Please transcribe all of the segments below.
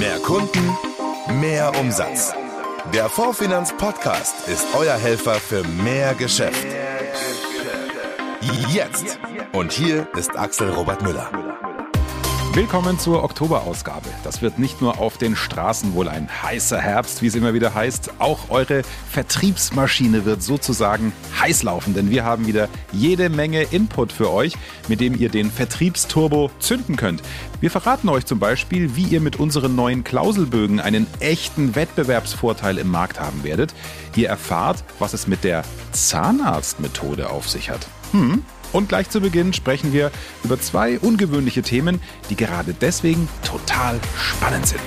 Mehr Kunden, mehr Umsatz. Der Fondsfinanz Podcast ist euer Helfer für mehr Geschäft. Jetzt. Und hier ist Axel Robert Müller. Willkommen zur Oktoberausgabe. Das wird nicht nur auf den Straßen wohl ein heißer Herbst, wie es immer wieder heißt, auch eure Vertriebsmaschine wird sozusagen heiß laufen, denn wir haben wieder jede Menge Input für euch, mit dem ihr den Vertriebsturbo zünden könnt. Wir verraten euch zum Beispiel, wie ihr mit unseren neuen Klauselbögen einen echten Wettbewerbsvorteil im Markt haben werdet. Ihr erfahrt, was es mit der Zahnarztmethode auf sich hat. Hm, und gleich zu Beginn sprechen wir über zwei ungewöhnliche Themen, die gerade deswegen total spannend sind.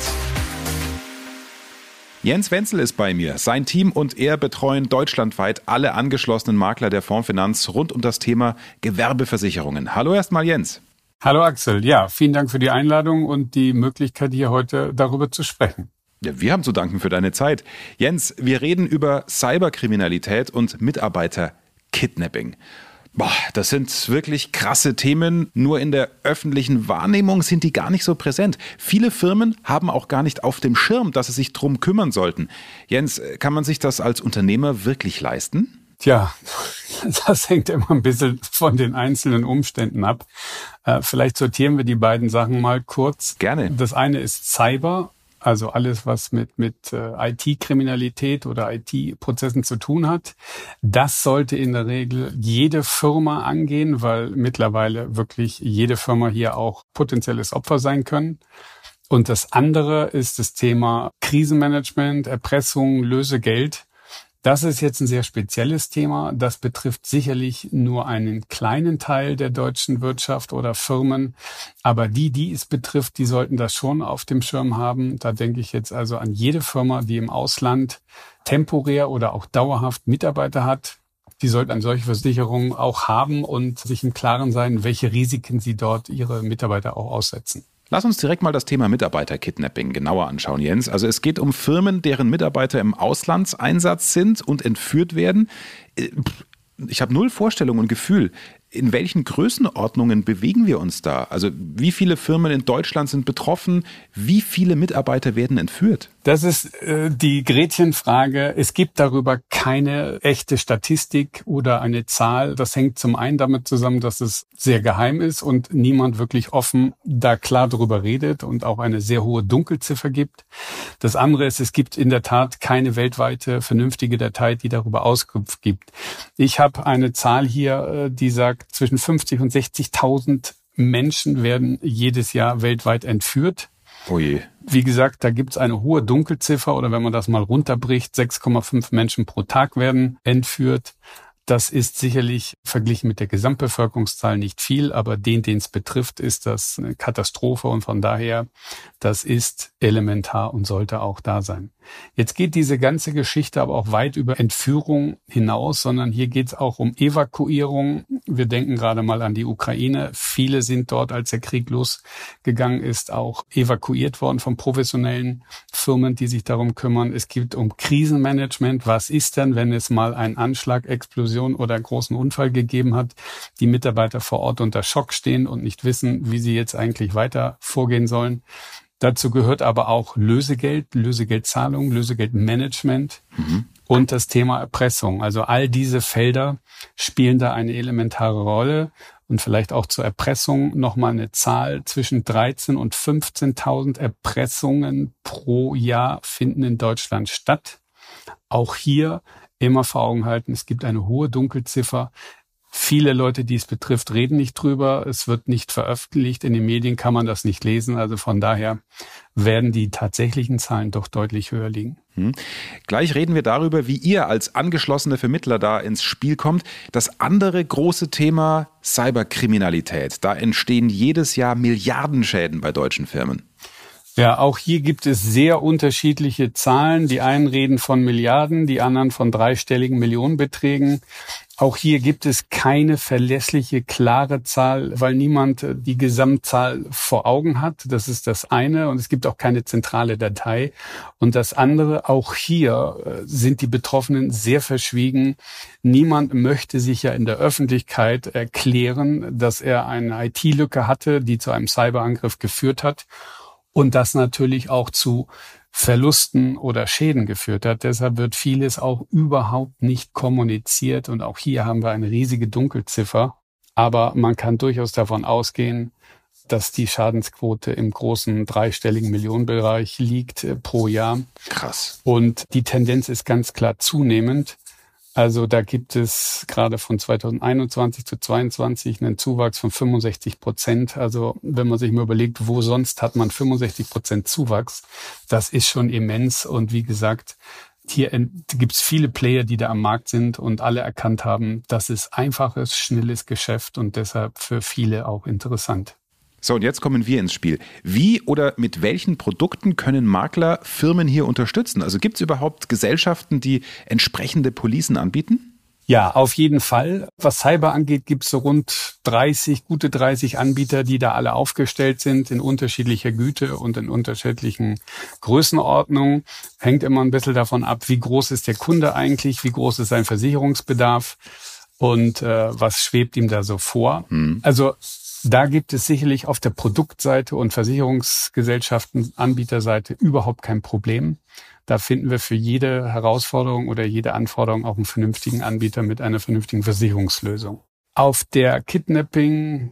Jens Wenzel ist bei mir. Sein Team und er betreuen deutschlandweit alle angeschlossenen Makler der Fondsfinanz rund um das Thema Gewerbeversicherungen. Hallo erstmal Jens. Hallo Axel. Ja, vielen Dank für die Einladung und die Möglichkeit, hier heute darüber zu sprechen. Ja, wir haben zu danken für deine Zeit. Jens, wir reden über Cyberkriminalität und Mitarbeiterkidnapping. Boah, das sind wirklich krasse Themen. Nur in der öffentlichen Wahrnehmung sind die gar nicht so präsent. Viele Firmen haben auch gar nicht auf dem Schirm, dass sie sich drum kümmern sollten. Jens, kann man sich das als Unternehmer wirklich leisten? Tja, das hängt immer ein bisschen von den einzelnen Umständen ab. Äh, vielleicht sortieren wir die beiden Sachen mal kurz. Gerne. Das eine ist Cyber also alles, was mit, mit äh, IT-Kriminalität oder IT-Prozessen zu tun hat. Das sollte in der Regel jede Firma angehen, weil mittlerweile wirklich jede Firma hier auch potenzielles Opfer sein können. Und das andere ist das Thema Krisenmanagement, Erpressung, Lösegeld. Das ist jetzt ein sehr spezielles Thema. Das betrifft sicherlich nur einen kleinen Teil der deutschen Wirtschaft oder Firmen. Aber die, die es betrifft, die sollten das schon auf dem Schirm haben. Da denke ich jetzt also an jede Firma, die im Ausland temporär oder auch dauerhaft Mitarbeiter hat. Die sollten eine solche Versicherung auch haben und sich im Klaren sein, welche Risiken sie dort ihre Mitarbeiter auch aussetzen. Lass uns direkt mal das Thema Mitarbeiterkidnapping genauer anschauen, Jens. Also es geht um Firmen, deren Mitarbeiter im Auslandseinsatz sind und entführt werden. Äh, ich habe null Vorstellung und Gefühl in welchen Größenordnungen bewegen wir uns da? Also wie viele Firmen in Deutschland sind betroffen? Wie viele Mitarbeiter werden entführt? Das ist äh, die Gretchenfrage. Es gibt darüber keine echte Statistik oder eine Zahl. Das hängt zum einen damit zusammen, dass es sehr geheim ist und niemand wirklich offen da klar darüber redet und auch eine sehr hohe Dunkelziffer gibt. Das andere ist, es gibt in der Tat keine weltweite vernünftige Datei, die darüber Auskunft gibt. Ich habe eine Zahl hier, äh, die sagt, zwischen 50 und 60.000 Menschen werden jedes Jahr weltweit entführt. Oh je. Wie gesagt, da gibt's eine hohe Dunkelziffer oder wenn man das mal runterbricht, 6,5 Menschen pro Tag werden entführt. Das ist sicherlich verglichen mit der Gesamtbevölkerungszahl nicht viel, aber den, den es betrifft, ist das eine Katastrophe und von daher, das ist elementar und sollte auch da sein. Jetzt geht diese ganze Geschichte aber auch weit über Entführung hinaus, sondern hier geht es auch um Evakuierung. Wir denken gerade mal an die Ukraine. Viele sind dort, als der Krieg losgegangen ist, auch evakuiert worden von professionellen Firmen, die sich darum kümmern. Es geht um Krisenmanagement. Was ist denn, wenn es mal einen Anschlag, Explosion oder einen großen Unfall gegeben hat, die Mitarbeiter vor Ort unter Schock stehen und nicht wissen, wie sie jetzt eigentlich weiter vorgehen sollen? Dazu gehört aber auch Lösegeld, Lösegeldzahlung, Lösegeldmanagement mhm. und das Thema Erpressung. Also all diese Felder spielen da eine elementare Rolle und vielleicht auch zur Erpressung nochmal eine Zahl zwischen 13 und 15.000 Erpressungen pro Jahr finden in Deutschland statt. Auch hier immer vor Augen halten, es gibt eine hohe Dunkelziffer. Viele Leute, die es betrifft, reden nicht drüber. Es wird nicht veröffentlicht. In den Medien kann man das nicht lesen. Also von daher werden die tatsächlichen Zahlen doch deutlich höher liegen. Hm. Gleich reden wir darüber, wie ihr als angeschlossene Vermittler da ins Spiel kommt. Das andere große Thema Cyberkriminalität. Da entstehen jedes Jahr Milliardenschäden bei deutschen Firmen. Ja, auch hier gibt es sehr unterschiedliche Zahlen. Die einen reden von Milliarden, die anderen von dreistelligen Millionenbeträgen. Auch hier gibt es keine verlässliche, klare Zahl, weil niemand äh, die Gesamtzahl vor Augen hat. Das ist das eine. Und es gibt auch keine zentrale Datei. Und das andere, auch hier äh, sind die Betroffenen sehr verschwiegen. Niemand möchte sich ja in der Öffentlichkeit erklären, dass er eine IT-Lücke hatte, die zu einem Cyberangriff geführt hat. Und das natürlich auch zu Verlusten oder Schäden geführt hat. Deshalb wird vieles auch überhaupt nicht kommuniziert und auch hier haben wir eine riesige Dunkelziffer. Aber man kann durchaus davon ausgehen, dass die Schadensquote im großen dreistelligen Millionenbereich liegt äh, pro Jahr. Krass. Und die Tendenz ist ganz klar zunehmend. Also da gibt es gerade von 2021 zu 2022 einen Zuwachs von 65 Prozent. Also wenn man sich mal überlegt, wo sonst hat man 65 Prozent Zuwachs, das ist schon immens. Und wie gesagt, hier gibt es viele Player, die da am Markt sind und alle erkannt haben, das ist einfaches, schnelles Geschäft und deshalb für viele auch interessant. So, und jetzt kommen wir ins Spiel. Wie oder mit welchen Produkten können Makler Firmen hier unterstützen? Also gibt es überhaupt Gesellschaften, die entsprechende Policen anbieten? Ja, auf jeden Fall. Was Cyber angeht, gibt es so rund 30, gute 30 Anbieter, die da alle aufgestellt sind in unterschiedlicher Güte und in unterschiedlichen Größenordnungen. Hängt immer ein bisschen davon ab, wie groß ist der Kunde eigentlich, wie groß ist sein Versicherungsbedarf und äh, was schwebt ihm da so vor. Hm. Also da gibt es sicherlich auf der Produktseite und Versicherungsgesellschaften, Anbieterseite überhaupt kein Problem. Da finden wir für jede Herausforderung oder jede Anforderung auch einen vernünftigen Anbieter mit einer vernünftigen Versicherungslösung. Auf der Kidnapping,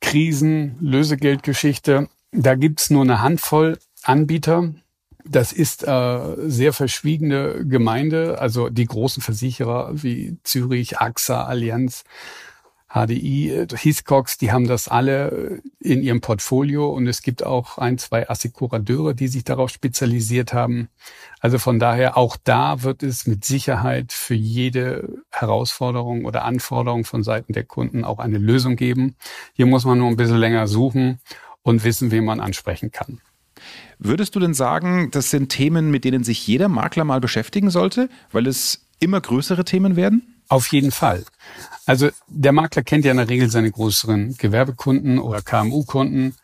Krisen, Lösegeldgeschichte, da gibt's nur eine Handvoll Anbieter. Das ist äh, sehr verschwiegene Gemeinde, also die großen Versicherer wie Zürich, AXA, Allianz, HDI, äh, Hiscox, die haben das alle äh, in ihrem Portfolio und es gibt auch ein, zwei Assekurateure, die sich darauf spezialisiert haben. Also von daher auch da wird es mit Sicherheit für jede Herausforderung oder Anforderung von Seiten der Kunden auch eine Lösung geben. Hier muss man nur ein bisschen länger suchen und wissen, wen man ansprechen kann. Würdest du denn sagen, das sind Themen, mit denen sich jeder Makler mal beschäftigen sollte, weil es immer größere Themen werden? Auf jeden Fall. Also der Makler kennt ja in der Regel seine größeren Gewerbekunden oder KMU-Kunden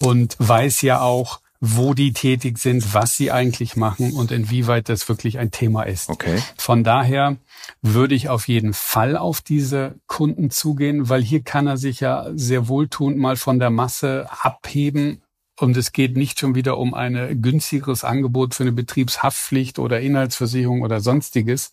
und weiß ja auch, wo die tätig sind, was sie eigentlich machen und inwieweit das wirklich ein Thema ist. Okay. Von daher würde ich auf jeden Fall auf diese Kunden zugehen, weil hier kann er sich ja sehr wohltuend mal von der Masse abheben und es geht nicht schon wieder um ein günstigeres Angebot für eine Betriebshaftpflicht oder Inhaltsversicherung oder sonstiges,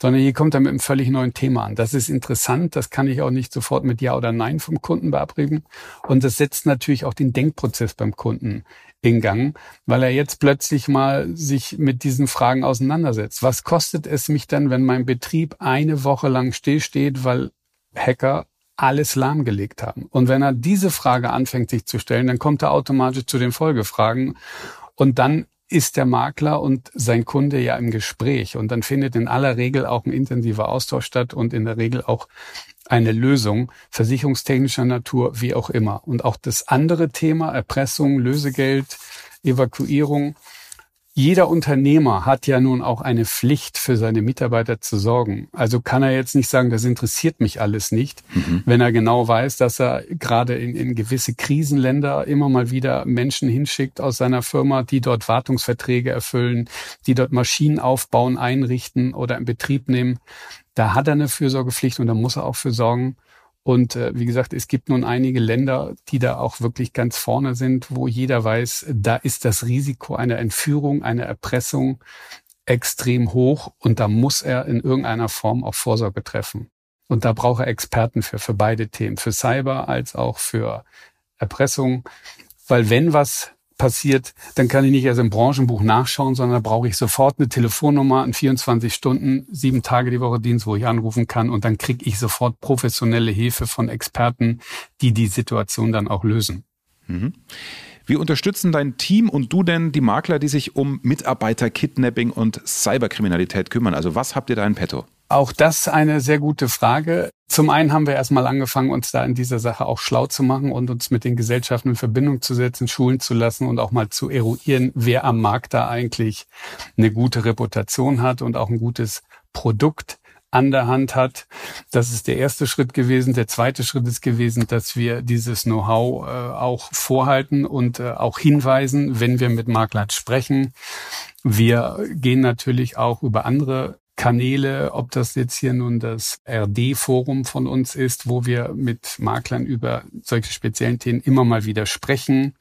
sondern hier kommt er mit einem völlig neuen Thema an. Das ist interessant, das kann ich auch nicht sofort mit Ja oder Nein vom Kunden beabreden. Und das setzt natürlich auch den Denkprozess beim Kunden in Gang, weil er jetzt plötzlich mal sich mit diesen Fragen auseinandersetzt. Was kostet es mich denn, wenn mein Betrieb eine Woche lang stillsteht, weil Hacker alles lahmgelegt haben. Und wenn er diese Frage anfängt sich zu stellen, dann kommt er automatisch zu den Folgefragen. Und dann ist der Makler und sein Kunde ja im Gespräch. Und dann findet in aller Regel auch ein intensiver Austausch statt und in der Regel auch eine Lösung, versicherungstechnischer Natur, wie auch immer. Und auch das andere Thema, Erpressung, Lösegeld, Evakuierung, jeder Unternehmer hat ja nun auch eine Pflicht, für seine Mitarbeiter zu sorgen. Also kann er jetzt nicht sagen, das interessiert mich alles nicht, mhm. wenn er genau weiß, dass er gerade in, in gewisse Krisenländer immer mal wieder Menschen hinschickt aus seiner Firma, die dort Wartungsverträge erfüllen, die dort Maschinen aufbauen, einrichten oder in Betrieb nehmen. Da hat er eine Fürsorgepflicht und da muss er auch für sorgen. Und äh, wie gesagt, es gibt nun einige Länder, die da auch wirklich ganz vorne sind, wo jeder weiß, da ist das Risiko einer Entführung, einer Erpressung extrem hoch und da muss er in irgendeiner Form auch Vorsorge treffen. Und da braucht er Experten für, für beide Themen, für Cyber als auch für Erpressung. Weil wenn was passiert, dann kann ich nicht erst im Branchenbuch nachschauen, sondern brauche ich sofort eine Telefonnummer in 24 Stunden, sieben Tage die Woche Dienst, wo ich anrufen kann und dann kriege ich sofort professionelle Hilfe von Experten, die die Situation dann auch lösen. Mhm. Wie unterstützen dein Team und du denn die Makler, die sich um Mitarbeiter-Kidnapping und Cyberkriminalität kümmern? Also was habt ihr da in petto? Auch das eine sehr gute Frage. Zum einen haben wir erstmal angefangen, uns da in dieser Sache auch schlau zu machen und uns mit den Gesellschaften in Verbindung zu setzen, schulen zu lassen und auch mal zu eruieren, wer am Markt da eigentlich eine gute Reputation hat und auch ein gutes Produkt an der Hand hat. Das ist der erste Schritt gewesen. Der zweite Schritt ist gewesen, dass wir dieses Know-how äh, auch vorhalten und äh, auch hinweisen, wenn wir mit Maklern sprechen. Wir gehen natürlich auch über andere Kanäle, ob das jetzt hier nun das RD-Forum von uns ist, wo wir mit Maklern über solche speziellen Themen immer mal wieder sprechen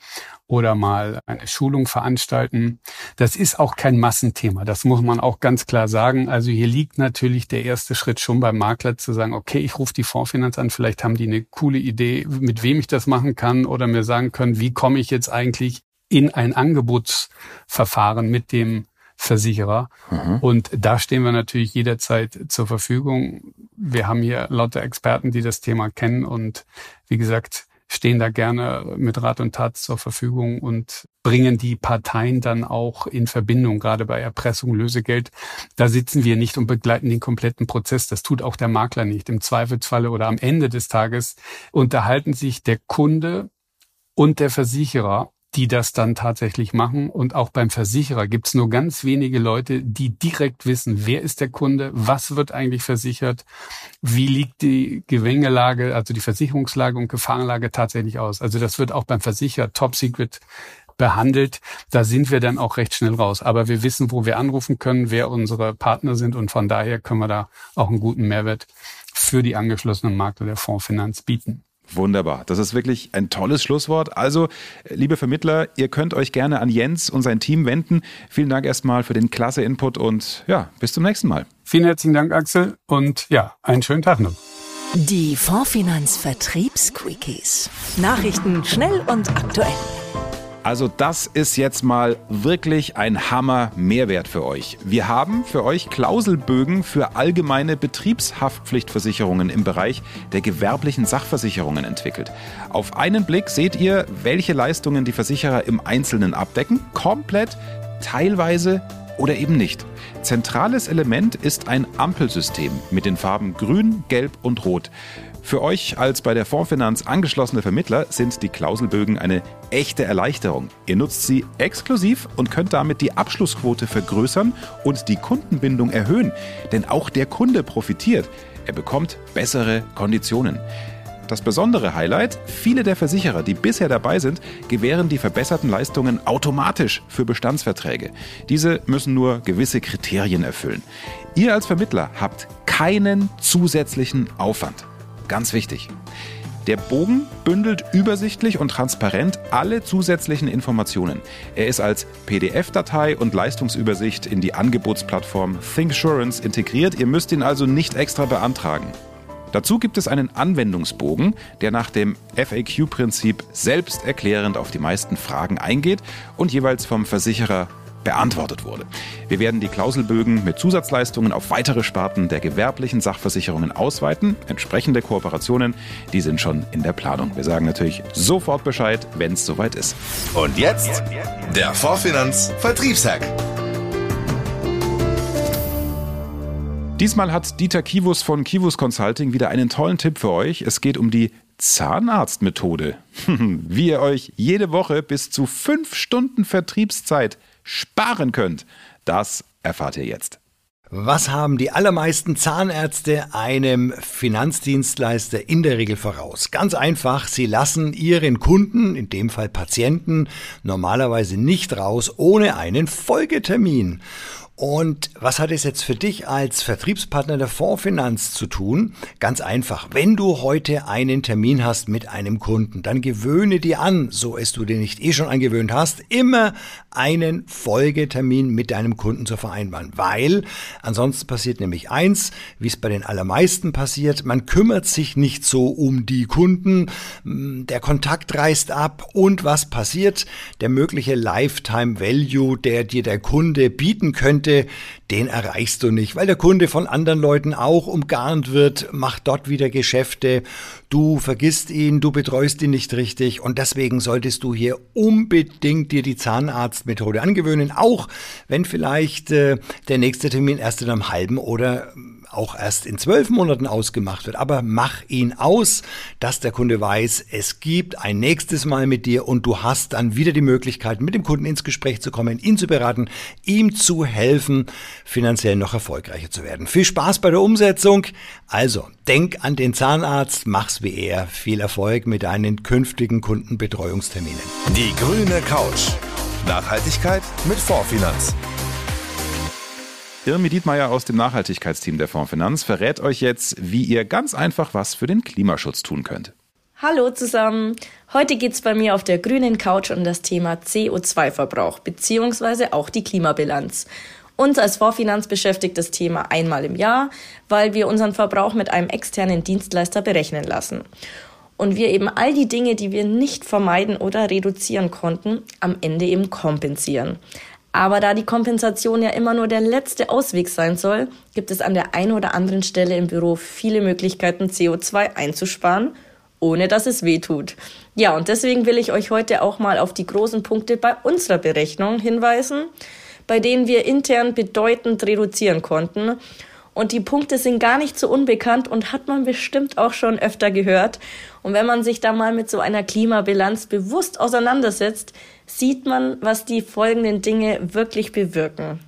oder mal eine Schulung veranstalten. Das ist auch kein Massenthema, das muss man auch ganz klar sagen. Also hier liegt natürlich der erste Schritt schon beim Makler zu sagen, okay, ich rufe die Fondsfinanz an, vielleicht haben die eine coole Idee, mit wem ich das machen kann oder mir sagen können, wie komme ich jetzt eigentlich in ein Angebotsverfahren mit dem Versicherer. Mhm. Und da stehen wir natürlich jederzeit zur Verfügung. Wir haben hier lauter Experten, die das Thema kennen und wie gesagt, stehen da gerne mit Rat und Tat zur Verfügung und bringen die Parteien dann auch in Verbindung, gerade bei Erpressung, Lösegeld. Da sitzen wir nicht und begleiten den kompletten Prozess. Das tut auch der Makler nicht. Im Zweifelsfalle oder am Ende des Tages unterhalten sich der Kunde und der Versicherer die das dann tatsächlich machen. Und auch beim Versicherer gibt es nur ganz wenige Leute, die direkt wissen, wer ist der Kunde, was wird eigentlich versichert, wie liegt die Gewengelage, also die Versicherungslage und Gefahrenlage tatsächlich aus. Also das wird auch beim Versicherer top secret behandelt. Da sind wir dann auch recht schnell raus. Aber wir wissen, wo wir anrufen können, wer unsere Partner sind und von daher können wir da auch einen guten Mehrwert für die angeschlossenen Makler der Fondsfinanz bieten. Wunderbar. Das ist wirklich ein tolles Schlusswort. Also, liebe Vermittler, ihr könnt euch gerne an Jens und sein Team wenden. Vielen Dank erstmal für den klasse Input und ja, bis zum nächsten Mal. Vielen herzlichen Dank, Axel, und ja, einen schönen Tag noch. Die Fondsfinanz Vertriebsquickies. Nachrichten schnell und aktuell. Also das ist jetzt mal wirklich ein Hammer Mehrwert für euch. Wir haben für euch Klauselbögen für allgemeine Betriebshaftpflichtversicherungen im Bereich der gewerblichen Sachversicherungen entwickelt. Auf einen Blick seht ihr, welche Leistungen die Versicherer im Einzelnen abdecken, komplett, teilweise oder eben nicht. Zentrales Element ist ein Ampelsystem mit den Farben Grün, Gelb und Rot. Für euch als bei der Fondsfinanz angeschlossene Vermittler sind die Klauselbögen eine echte Erleichterung. Ihr nutzt sie exklusiv und könnt damit die Abschlussquote vergrößern und die Kundenbindung erhöhen. Denn auch der Kunde profitiert. Er bekommt bessere Konditionen. Das besondere Highlight, viele der Versicherer, die bisher dabei sind, gewähren die verbesserten Leistungen automatisch für Bestandsverträge. Diese müssen nur gewisse Kriterien erfüllen. Ihr als Vermittler habt keinen zusätzlichen Aufwand. Ganz wichtig. Der Bogen bündelt übersichtlich und transparent alle zusätzlichen Informationen. Er ist als PDF-Datei und Leistungsübersicht in die Angebotsplattform ThinkSurance integriert. Ihr müsst ihn also nicht extra beantragen. Dazu gibt es einen Anwendungsbogen, der nach dem FAQ-Prinzip selbsterklärend auf die meisten Fragen eingeht und jeweils vom Versicherer beantwortet wurde. Wir werden die Klauselbögen mit Zusatzleistungen auf weitere Sparten der gewerblichen Sachversicherungen ausweiten. Entsprechende Kooperationen, die sind schon in der Planung. Wir sagen natürlich sofort Bescheid, wenn es soweit ist. Und jetzt der Vorfinanz Vertriebshack. Diesmal hat Dieter Kivus von Kivus Consulting wieder einen tollen Tipp für euch. Es geht um die Zahnarztmethode. Wie ihr euch jede Woche bis zu fünf Stunden Vertriebszeit sparen könnt, das erfahrt ihr jetzt. Was haben die allermeisten Zahnärzte einem Finanzdienstleister in der Regel voraus? Ganz einfach, sie lassen ihren Kunden, in dem Fall Patienten, normalerweise nicht raus ohne einen Folgetermin. Und was hat es jetzt für dich als Vertriebspartner der Fondsfinanz zu tun? Ganz einfach. Wenn du heute einen Termin hast mit einem Kunden, dann gewöhne dir an, so es du dir nicht eh schon angewöhnt hast, immer einen Folgetermin mit deinem Kunden zu vereinbaren. Weil ansonsten passiert nämlich eins, wie es bei den allermeisten passiert, man kümmert sich nicht so um die Kunden, der Kontakt reißt ab und was passiert? Der mögliche Lifetime Value, der dir der Kunde bieten könnte, den erreichst du nicht, weil der Kunde von anderen Leuten auch umgarnt wird, macht dort wieder Geschäfte, du vergisst ihn, du betreust ihn nicht richtig. Und deswegen solltest du hier unbedingt dir die Zahnarztmethode angewöhnen, auch wenn vielleicht äh, der nächste Termin erst in einem halben oder auch erst in zwölf Monaten ausgemacht wird. Aber mach ihn aus, dass der Kunde weiß, es gibt ein nächstes Mal mit dir und du hast dann wieder die Möglichkeit, mit dem Kunden ins Gespräch zu kommen, ihn zu beraten, ihm zu helfen, finanziell noch erfolgreicher zu werden. Viel Spaß bei der Umsetzung. Also, denk an den Zahnarzt, mach's wie er. Viel Erfolg mit deinen künftigen Kundenbetreuungsterminen. Die grüne Couch. Nachhaltigkeit mit Vorfinanz. Irmi Dietmeier aus dem Nachhaltigkeitsteam der Fondsfinanz verrät euch jetzt, wie ihr ganz einfach was für den Klimaschutz tun könnt. Hallo zusammen. Heute geht's bei mir auf der grünen Couch um das Thema CO2-Verbrauch bzw. auch die Klimabilanz. Uns als Vorfinanz beschäftigt das Thema einmal im Jahr, weil wir unseren Verbrauch mit einem externen Dienstleister berechnen lassen. Und wir eben all die Dinge, die wir nicht vermeiden oder reduzieren konnten, am Ende eben kompensieren. Aber da die Kompensation ja immer nur der letzte Ausweg sein soll, gibt es an der einen oder anderen Stelle im Büro viele Möglichkeiten, CO2 einzusparen, ohne dass es weh tut. Ja, und deswegen will ich euch heute auch mal auf die großen Punkte bei unserer Berechnung hinweisen bei denen wir intern bedeutend reduzieren konnten. Und die Punkte sind gar nicht so unbekannt und hat man bestimmt auch schon öfter gehört. Und wenn man sich da mal mit so einer Klimabilanz bewusst auseinandersetzt, sieht man, was die folgenden Dinge wirklich bewirken.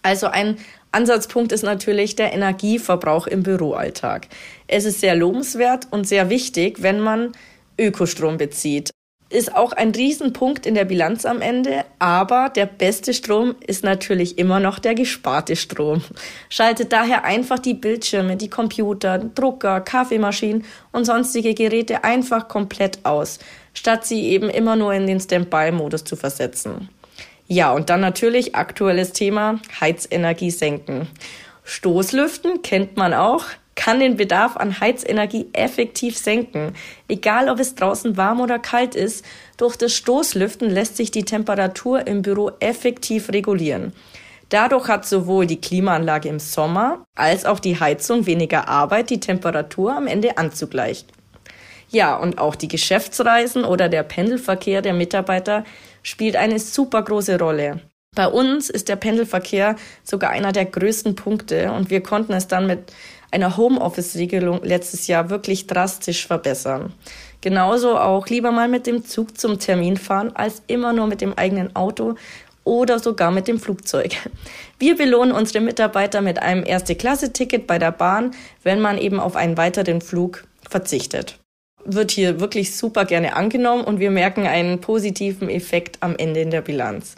Also ein Ansatzpunkt ist natürlich der Energieverbrauch im Büroalltag. Es ist sehr lobenswert und sehr wichtig, wenn man Ökostrom bezieht ist auch ein Riesenpunkt in der Bilanz am Ende, aber der beste Strom ist natürlich immer noch der gesparte Strom. Schaltet daher einfach die Bildschirme, die Computer, Drucker, Kaffeemaschinen und sonstige Geräte einfach komplett aus, statt sie eben immer nur in den Standby-Modus zu versetzen. Ja, und dann natürlich aktuelles Thema Heizenergie senken. Stoßlüften kennt man auch kann den Bedarf an Heizenergie effektiv senken. Egal ob es draußen warm oder kalt ist, durch das Stoßlüften lässt sich die Temperatur im Büro effektiv regulieren. Dadurch hat sowohl die Klimaanlage im Sommer als auch die Heizung weniger Arbeit, die Temperatur am Ende anzugleichen. Ja, und auch die Geschäftsreisen oder der Pendelverkehr der Mitarbeiter spielt eine super große Rolle. Bei uns ist der Pendelverkehr sogar einer der größten Punkte und wir konnten es dann mit einer Homeoffice-Regelung letztes Jahr wirklich drastisch verbessern. Genauso auch lieber mal mit dem Zug zum Termin fahren, als immer nur mit dem eigenen Auto oder sogar mit dem Flugzeug. Wir belohnen unsere Mitarbeiter mit einem Erste-Klasse-Ticket bei der Bahn, wenn man eben auf einen weiteren Flug verzichtet. Wird hier wirklich super gerne angenommen und wir merken einen positiven Effekt am Ende in der Bilanz.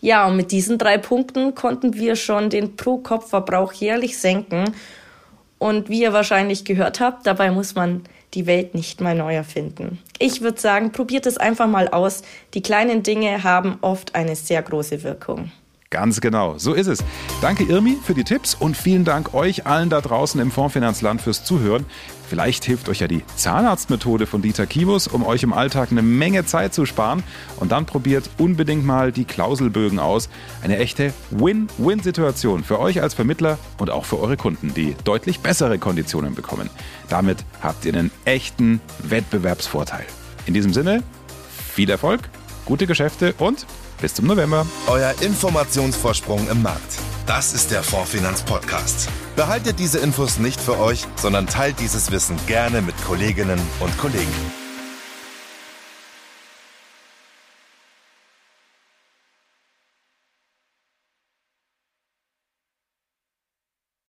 Ja, und mit diesen drei Punkten konnten wir schon den Pro-Kopf-Verbrauch jährlich senken und wie ihr wahrscheinlich gehört habt, dabei muss man die Welt nicht mal neu erfinden. Ich würde sagen, probiert es einfach mal aus. Die kleinen Dinge haben oft eine sehr große Wirkung. Ganz genau, so ist es. Danke Irmi für die Tipps und vielen Dank euch allen da draußen im Fondsfinanzland fürs Zuhören. Vielleicht hilft euch ja die Zahnarztmethode von Dieter Kibus, um euch im Alltag eine Menge Zeit zu sparen. Und dann probiert unbedingt mal die Klauselbögen aus. Eine echte Win-Win-Situation für euch als Vermittler und auch für eure Kunden, die deutlich bessere Konditionen bekommen. Damit habt ihr einen echten Wettbewerbsvorteil. In diesem Sinne, viel Erfolg, gute Geschäfte und bis zum November. Euer Informationsvorsprung im Markt. Das ist der Fondsfinanz Podcast. Behaltet diese Infos nicht für euch, sondern teilt dieses Wissen gerne mit Kolleginnen und Kollegen.